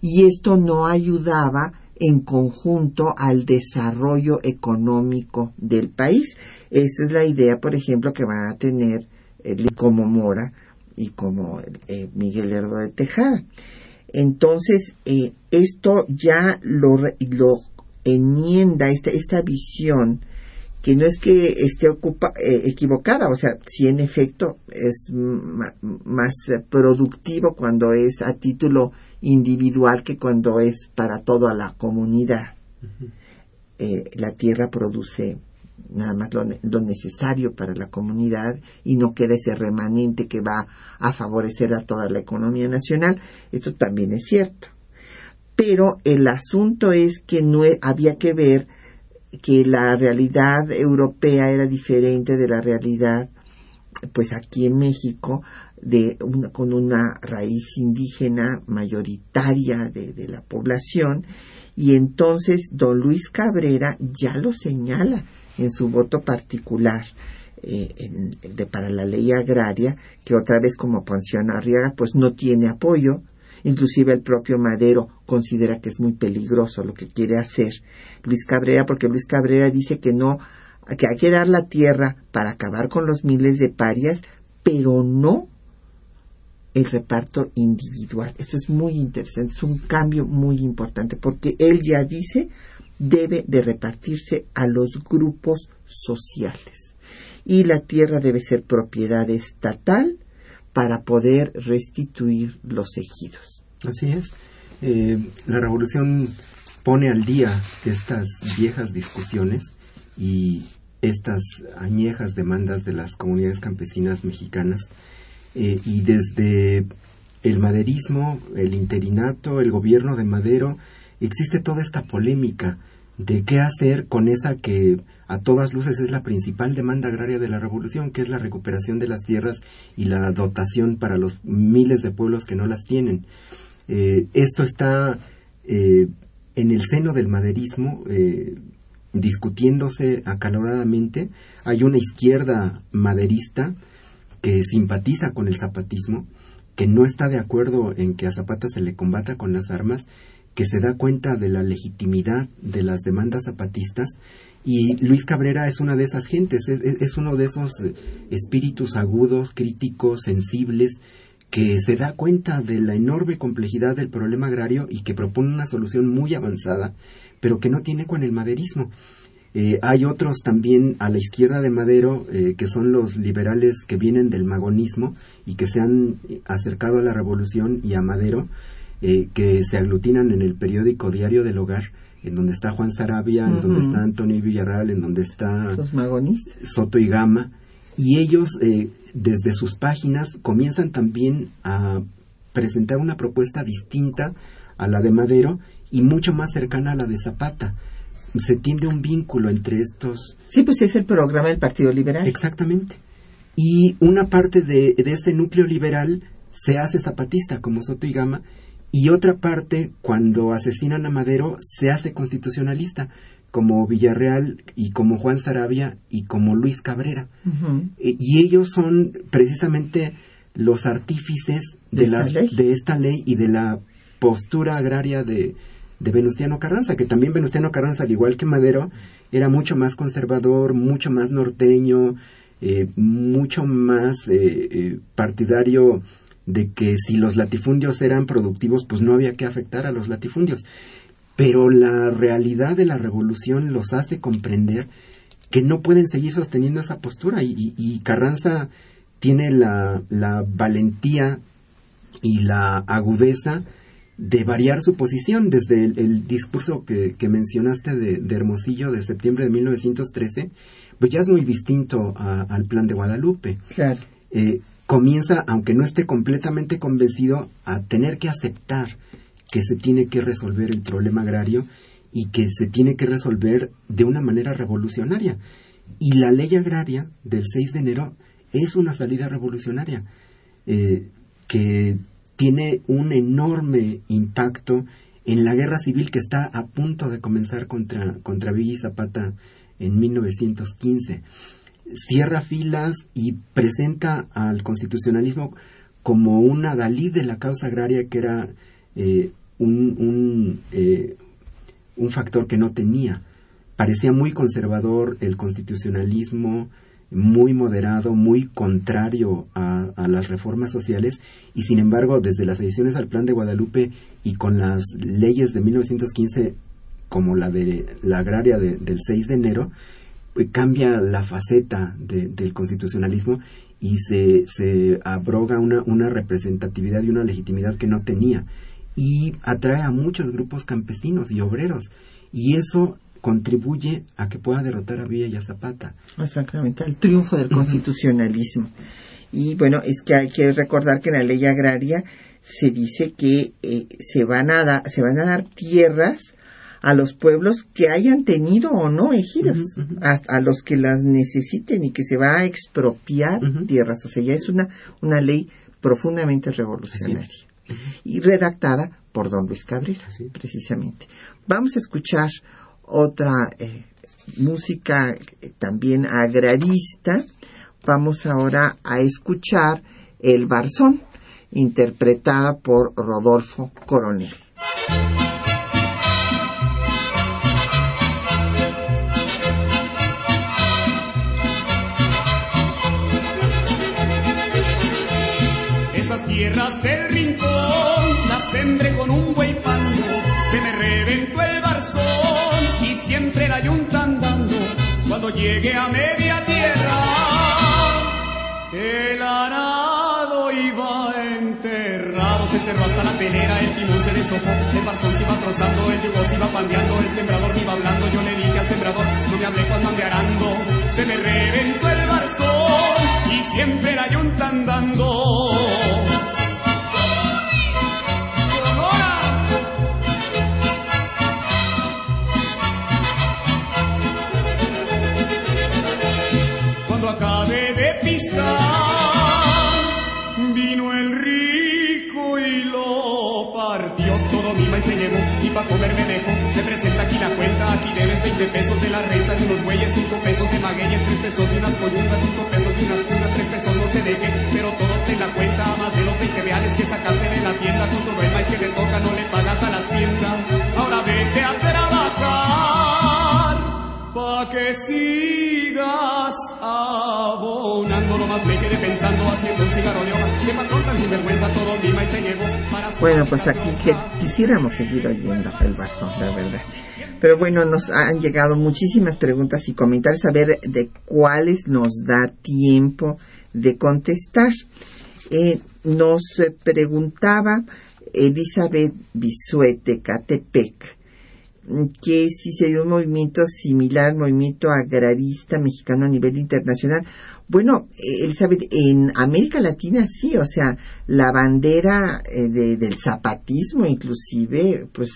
Y esto no ayudaba en conjunto al desarrollo económico del país. Esta es la idea, por ejemplo, que van a tener como Mora y como eh, Miguel Herdo de Tejada. Entonces, eh, esto ya lo, lo enmienda, esta, esta visión que no es que esté eh, equivocada, o sea, si en efecto es más productivo cuando es a título individual que cuando es para toda la comunidad. Eh, la tierra produce nada más lo, necesario para la comunidad y no queda ese remanente que va a favorecer a toda la economía nacional. Esto también es cierto. Pero el asunto es que no había que ver que la realidad europea era diferente de la realidad pues aquí en México de con una raíz indígena mayoritaria de, la población y entonces don Luis Cabrera ya lo señala en su voto particular eh, de, para la ley agraria que otra vez como Ponción Arriaga pues no tiene apoyo Inclusive el propio Madero considera que es muy peligroso lo que quiere hacer Luis Cabrera, porque Luis Cabrera dice que no, que hay que dar la tierra para acabar con los miles de parias, pero no el reparto individual. Esto es muy interesante, es un cambio muy importante, porque él ya dice debe de repartirse a los grupos sociales y la tierra debe ser propiedad estatal para poder restituir los ejidos. Así es. Eh, la revolución pone al día estas viejas discusiones y estas añejas demandas de las comunidades campesinas mexicanas eh, y desde el maderismo, el interinato, el gobierno de Madero existe toda esta polémica de qué hacer con esa que a todas luces es la principal demanda agraria de la revolución, que es la recuperación de las tierras y la dotación para los miles de pueblos que no las tienen. Eh, esto está eh, en el seno del maderismo eh, discutiéndose acaloradamente. Hay una izquierda maderista que simpatiza con el zapatismo, que no está de acuerdo en que a Zapata se le combata con las armas, que se da cuenta de la legitimidad de las demandas zapatistas y Luis Cabrera es una de esas gentes, es, uno de esos eh, espíritus agudos, críticos, sensibles, que se da cuenta de la enorme complejidad del problema agrario y que propone una solución muy avanzada, pero que no tiene con el maderismo. Eh, hay otros también a la izquierda de Madero, eh, que son los liberales que vienen del magonismo y que se han acercado a la revolución y a Madero, que se aglutinan en el periódico Diario del Hogar, en donde está Juan Sarabia, en donde está Antonio Villarreal, en donde está Los magonistas. Soto y Gama, y ellos eh, desde sus páginas comienzan también a presentar una propuesta distinta a la de Madero y mucho más cercana a la de Zapata. Se tiende un vínculo entre estos. Sí, pues es el programa del Partido Liberal. Exactamente. Y una parte de, de este núcleo liberal se hace zapatista, como Soto y Gama, y otra parte, cuando asesinan a Madero, se hace constitucionalista, como Villarreal y como Juan Sarabia y como Luis Cabrera. E, y ellos son precisamente los artífices de, de, esta ley y de la postura agraria de, de Venustiano Carranza, que también Venustiano Carranza, al igual que Madero, era mucho más conservador, mucho más norteño, eh, mucho más eh, eh, partidario de que si los latifundios eran productivos, pues no había que afectar a los latifundios. Pero la realidad de la revolución los hace comprender que no pueden seguir sosteniendo esa postura y, Carranza tiene la, valentía y la agudeza de variar su posición desde el, discurso que, mencionaste de, Hermosillo de septiembre de 1913, pues ya es muy distinto al plan de Guadalupe. Claro. Eh, comienza, aunque no esté completamente convencido, a tener que aceptar que se tiene que resolver el problema agrario y que se tiene que resolver de una manera revolucionaria. Y la ley agraria del 6 de enero es una salida revolucionaria eh, que tiene un enorme impacto en la guerra civil que está a punto de comenzar contra, contra Villa y Zapata en 1915 cierra filas y presenta al constitucionalismo como una Dalí de la causa agraria que era eh, un, un, eh, un, factor que no tenía. Parecía muy conservador el constitucionalismo, muy moderado, muy contrario a, las reformas sociales y sin embargo desde las ediciones al Plan de Guadalupe y con las leyes de 1915 como la de la agraria del 6 de enero, cambia la faceta del constitucionalismo y se, se abroga una, una representatividad y una legitimidad que no tenía y atrae a muchos grupos campesinos y obreros y eso contribuye a que pueda derrotar a Villa y a Zapata. Exactamente, al triunfo del constitucionalismo. Y bueno, es que hay que recordar que en la ley agraria se dice que eh, se, van a se van a dar tierras a los pueblos que hayan tenido o no ejidos, a, los que las necesiten y que se va a expropiar tierras. O sea, ya es una, una ley profundamente revolucionaria y redactada por don Luis Cabrera, precisamente. Vamos a escuchar otra eh, música eh, también agrarista. Vamos ahora a escuchar El Barzón, interpretada por Rodolfo Coronel. Llegué a media tierra. El arado iba enterrado, se enterró hasta la pelera, el timón se deshojó, el barzón se iba trozando, el yugo se iba pandeando, el sembrador me iba hablando, yo le dije al sembrador, no me hablé cuando ande arando, se me reventó el barzón y siempre la yunta andando. Pa' comer me dejo. Te presenta aquí la cuenta, aquí debes 20 pesos de la renta de unos bueyes, 5 pesos de magueyes, 3 pesos de unas coyuntas, 5 pesos de unas cunas, 3 pesos no se deje, pero todos ten la cuenta, más de los 20 reales que sacaste de la tienda, con todo el maíz que te toca no le pagas a la hacienda. Ahora vete a trabajar, pa' que sigas abonando, lo más me quedé pensando, haciendo un cigarro de hoja, que patrón tan sinvergüenza todo mima y se llevó para Bueno, pues aquí que quisiéramos seguir oyendo el vaso, la verdad. Pero bueno, nos han llegado muchísimas preguntas y comentarios. A ver de cuáles nos da tiempo de contestar. Eh, nos preguntaba Elizabeth Bisuete, Catepec, que si se dio un movimiento similar movimiento agrarista mexicano a nivel internacional. Bueno, Elizabeth, en América Latina sí, o sea, la bandera eh, de- del zapatismo inclusive, pues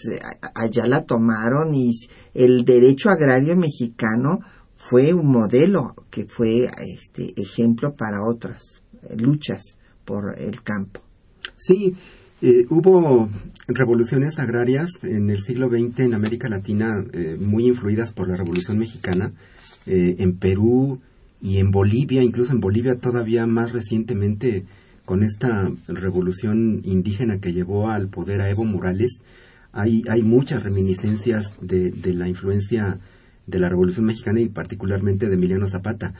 allá la tomaron y el derecho agrario mexicano fue un modelo que fue este ejemplo para otras eh, luchas por el campo. Sí, eh, hubo revoluciones agrarias en el siglo XX en América Latina eh, muy influidas por la Revolución Mexicana, eh, en Perú y en Bolivia, incluso en Bolivia todavía más recientemente con esta revolución indígena que llevó al poder a Evo Morales, hay, hay muchas reminiscencias de, de la influencia de la Revolución Mexicana y particularmente de Emiliano Zapata.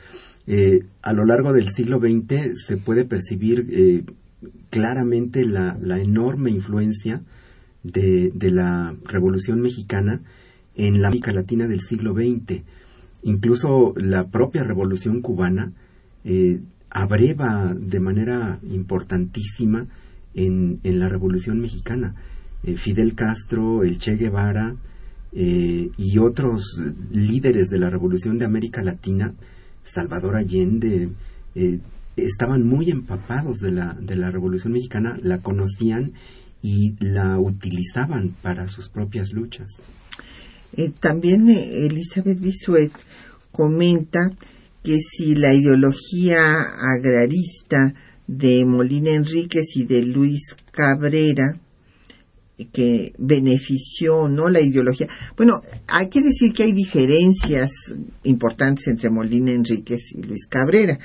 Eh, a lo largo del siglo XX se puede percibir claramente la, la enorme influencia de, de la Revolución Mexicana en la América Latina del siglo XX. Incluso la propia Revolución cubana eh, abreva de manera importantísima en, en la Revolución Mexicana. Eh, Fidel Castro, el Che Guevara eh, y otros líderes de la Revolución de América Latina, Salvador Allende, eh, estaban muy empapados de la, de la Revolución Mexicana, la conocían y la utilizaban para sus propias luchas. Eh, también eh, Elizabeth Bisuet comenta que si la ideología agrarista de Molina Enríquez y de Luis Cabrera eh, que benefició no la ideología. Bueno, hay que decir que hay diferencias importantes entre Molina Enríquez y Luis Cabrera,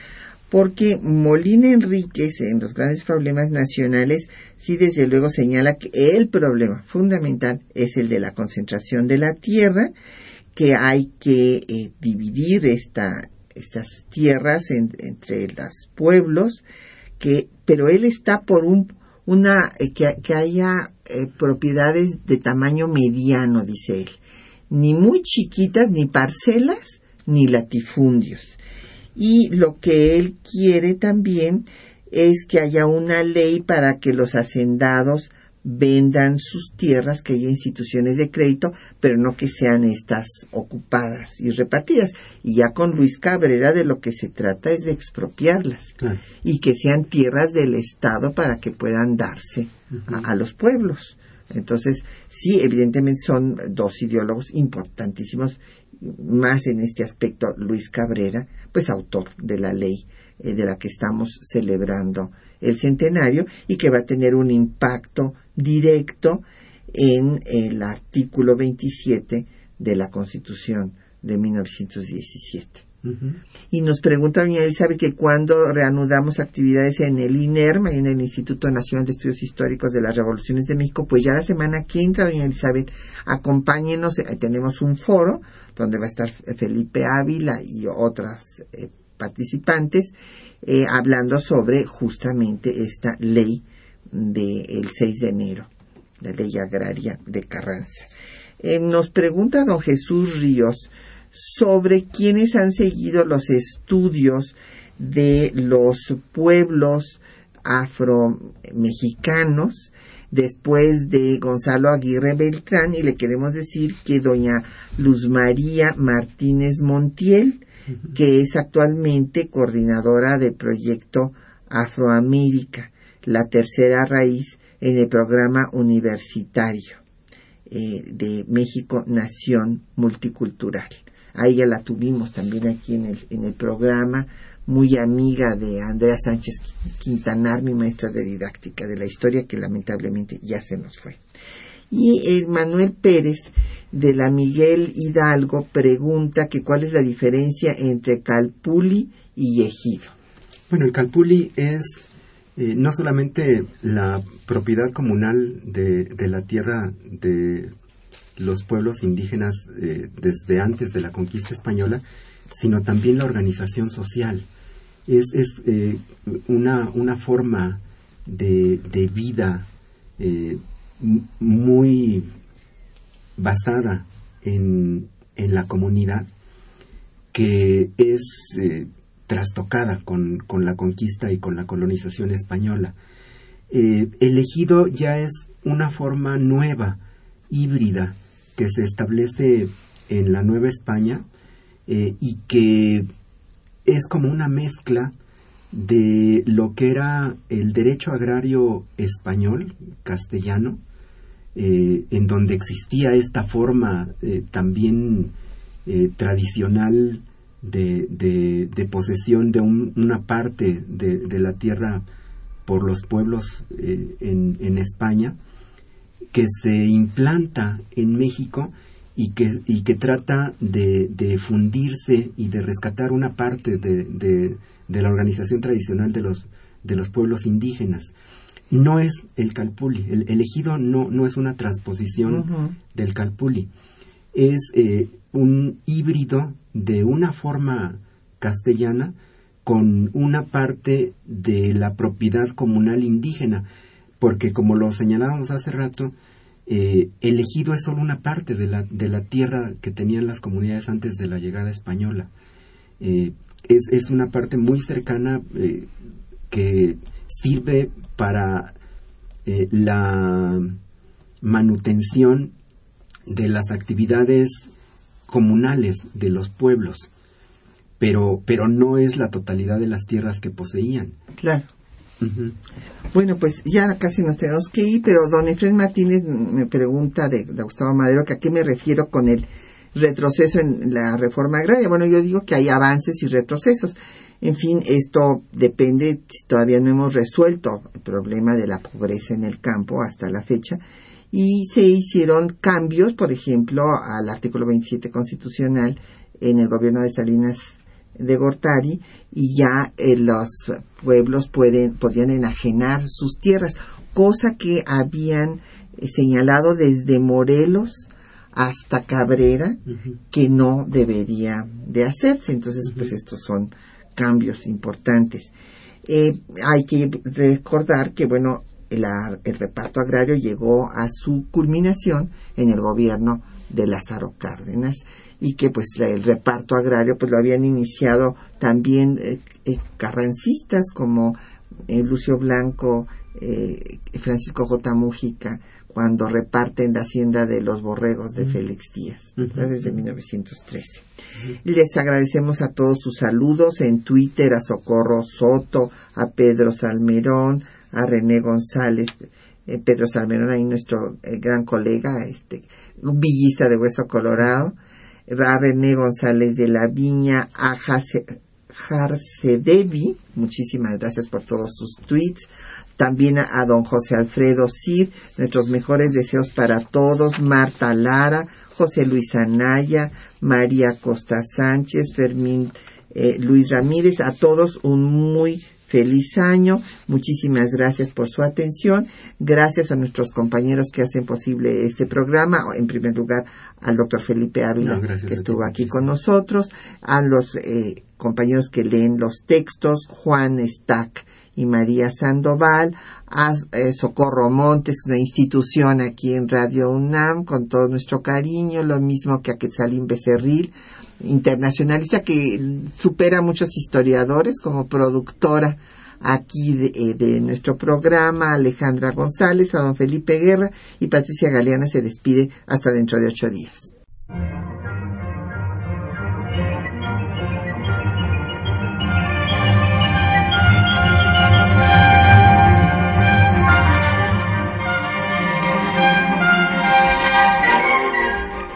porque Molina Enríquez en los grandes problemas nacionales sí desde luego señala que el problema fundamental es el de la concentración de la tierra, que hay que eh, dividir esta, estas tierras en- entre los pueblos, que, pero él está por un, una, eh, que, que haya eh, propiedades de tamaño mediano, dice él, ni muy chiquitas, ni parcelas, ni latifundios. Y lo que él quiere también es que haya una ley para que los hacendados vendan sus tierras, que haya instituciones de crédito, pero no que sean estas ocupadas y repartidas. Y ya con Luis Cabrera de lo que se trata es de expropiarlas y que sean tierras del Estado para que puedan darse a, a los pueblos. Entonces, sí, evidentemente son dos ideólogos importantísimos, más en este aspecto Luis Cabrera, pues autor de la ley eh, de la que estamos celebrando el centenario y que va a tener un impacto directo en el artículo 27 de la Constitución de 1917. Y nos pregunta doña Elizabeth que cuando reanudamos actividades en el INERM, en el Instituto Nacional de Estudios Históricos de las Revoluciones de México, pues ya la semana que entra, doña Elizabeth, acompáñenos, eh, tenemos un foro donde va a estar Felipe Ávila y otras eh, participantes eh, hablando sobre justamente esta ley del 6 de enero, la ley agraria de Carranza. Nos pregunta don Jesús Ríos sobre quienes han seguido los estudios de los pueblos afromexicanos después de Gonzalo Aguirre Beltrán y le queremos decir que doña Luz María Martínez Montiel, que es actualmente coordinadora del proyecto Afroamérica, la tercera raíz en el programa universitario eh, de México Nación Multicultural. A ella la tuvimos también aquí en el, en el programa, muy amiga de Andrea Sánchez Quintanar, mi maestra de didáctica de la historia, que lamentablemente ya se nos fue. Y Manuel Pérez de la Miguel Hidalgo pregunta que cuál es la diferencia entre calpuli y ejido. Bueno, el calpuli es eh, no solamente la propiedad comunal de, la tierra de los pueblos indígenas eh, desde antes de la conquista española, sino también la organización social. Es, eh, una, una, forma de, de vida muy basada en, en, la comunidad que es trastocada con, con, la conquista y con la colonización española. Eh, el ejido ya es una forma nueva, híbrida, que se establece en la Nueva España eh, y que es como una mezcla de lo que era el derecho agrario español, castellano, eh, en donde existía esta forma también tradicional de, de, posesión de una parte de, la tierra por los pueblos eh, en, España, que se implanta en México y que, y que trata de, de fundirse y de rescatar una parte de, la organización tradicional de los, de los pueblos indígenas. No es el calpuli, el elegido no, no es una transposición del calpuli, es eh, un híbrido de una forma castellana con una parte de la propiedad comunal indígena, porque como lo señalábamos hace rato, eh, el ejido es solo una parte de la, de la tierra que tenían las comunidades antes de la llegada española. Eh, es, es, una parte muy cercana eh, que sirve para la manutención de las actividades comunales de los pueblos, pero, pero no es la totalidad de las tierras que poseían. Claro. Bueno, pues ya casi nos tenemos que ir, pero don Efraín Martínez me pregunta de, Gustavo Madero que a qué me refiero con el retroceso en la reforma agraria. Bueno, yo digo que hay avances y retrocesos. En fin, esto depende si todavía no hemos resuelto el problema de la pobreza en el campo hasta la fecha y se hicieron cambios, por ejemplo, al artículo 27 constitucional en el gobierno de Salinas de Gortari y ya eh, los pueblos pueden, podían enajenar sus tierras, cosa que habían eh, señalado desde Morelos hasta Cabrera que no debería de hacerse. Entonces, pues estos son cambios importantes. Eh, hay que recordar que, bueno, el, reparto agrario llegó a su culminación en el gobierno de Lázaro Cárdenas y que pues el reparto agrario pues lo habían iniciado también eh, eh, carrancistas como eh, Lucio Blanco, Francisco J. Mújica, cuando reparten la hacienda de los borregos de Félix Díaz, desde 1913. Les agradecemos a todos sus saludos en Twitter, a Socorro Soto, a Pedro Salmerón, a René González, eh, Pedro Salmerón, ahí nuestro eh, gran colega, este, un villista de Hueso Colorado, a René González de la Viña, a Devi, muchísimas gracias por todos sus tweets, también a, don José Alfredo Cid, nuestros mejores deseos para todos, Marta Lara, José Luis Anaya, María Costa Sánchez, Fermín eh, Luis Ramírez, a todos un muy feliz año. Muchísimas gracias por su atención. Gracias a nuestros compañeros que hacen posible este programa. En primer lugar, al doctor Felipe Ávila, que estuvo aquí con nosotros. A los eh, compañeros que leen los textos, Juan Stack y María Sandoval, a eh, Socorro Montes, una institución aquí en Radio UNAM, con todo nuestro cariño, lo mismo que a Quetzalín Becerril, internacionalista que supera a muchos historiadores como productora aquí eh, de, nuestro programa, Alejandra González, a don Felipe Guerra y Patricia Galeana se despide hasta dentro de ocho días.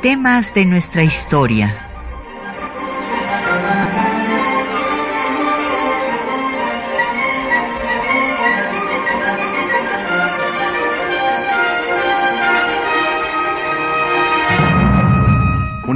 Temas de nuestra historia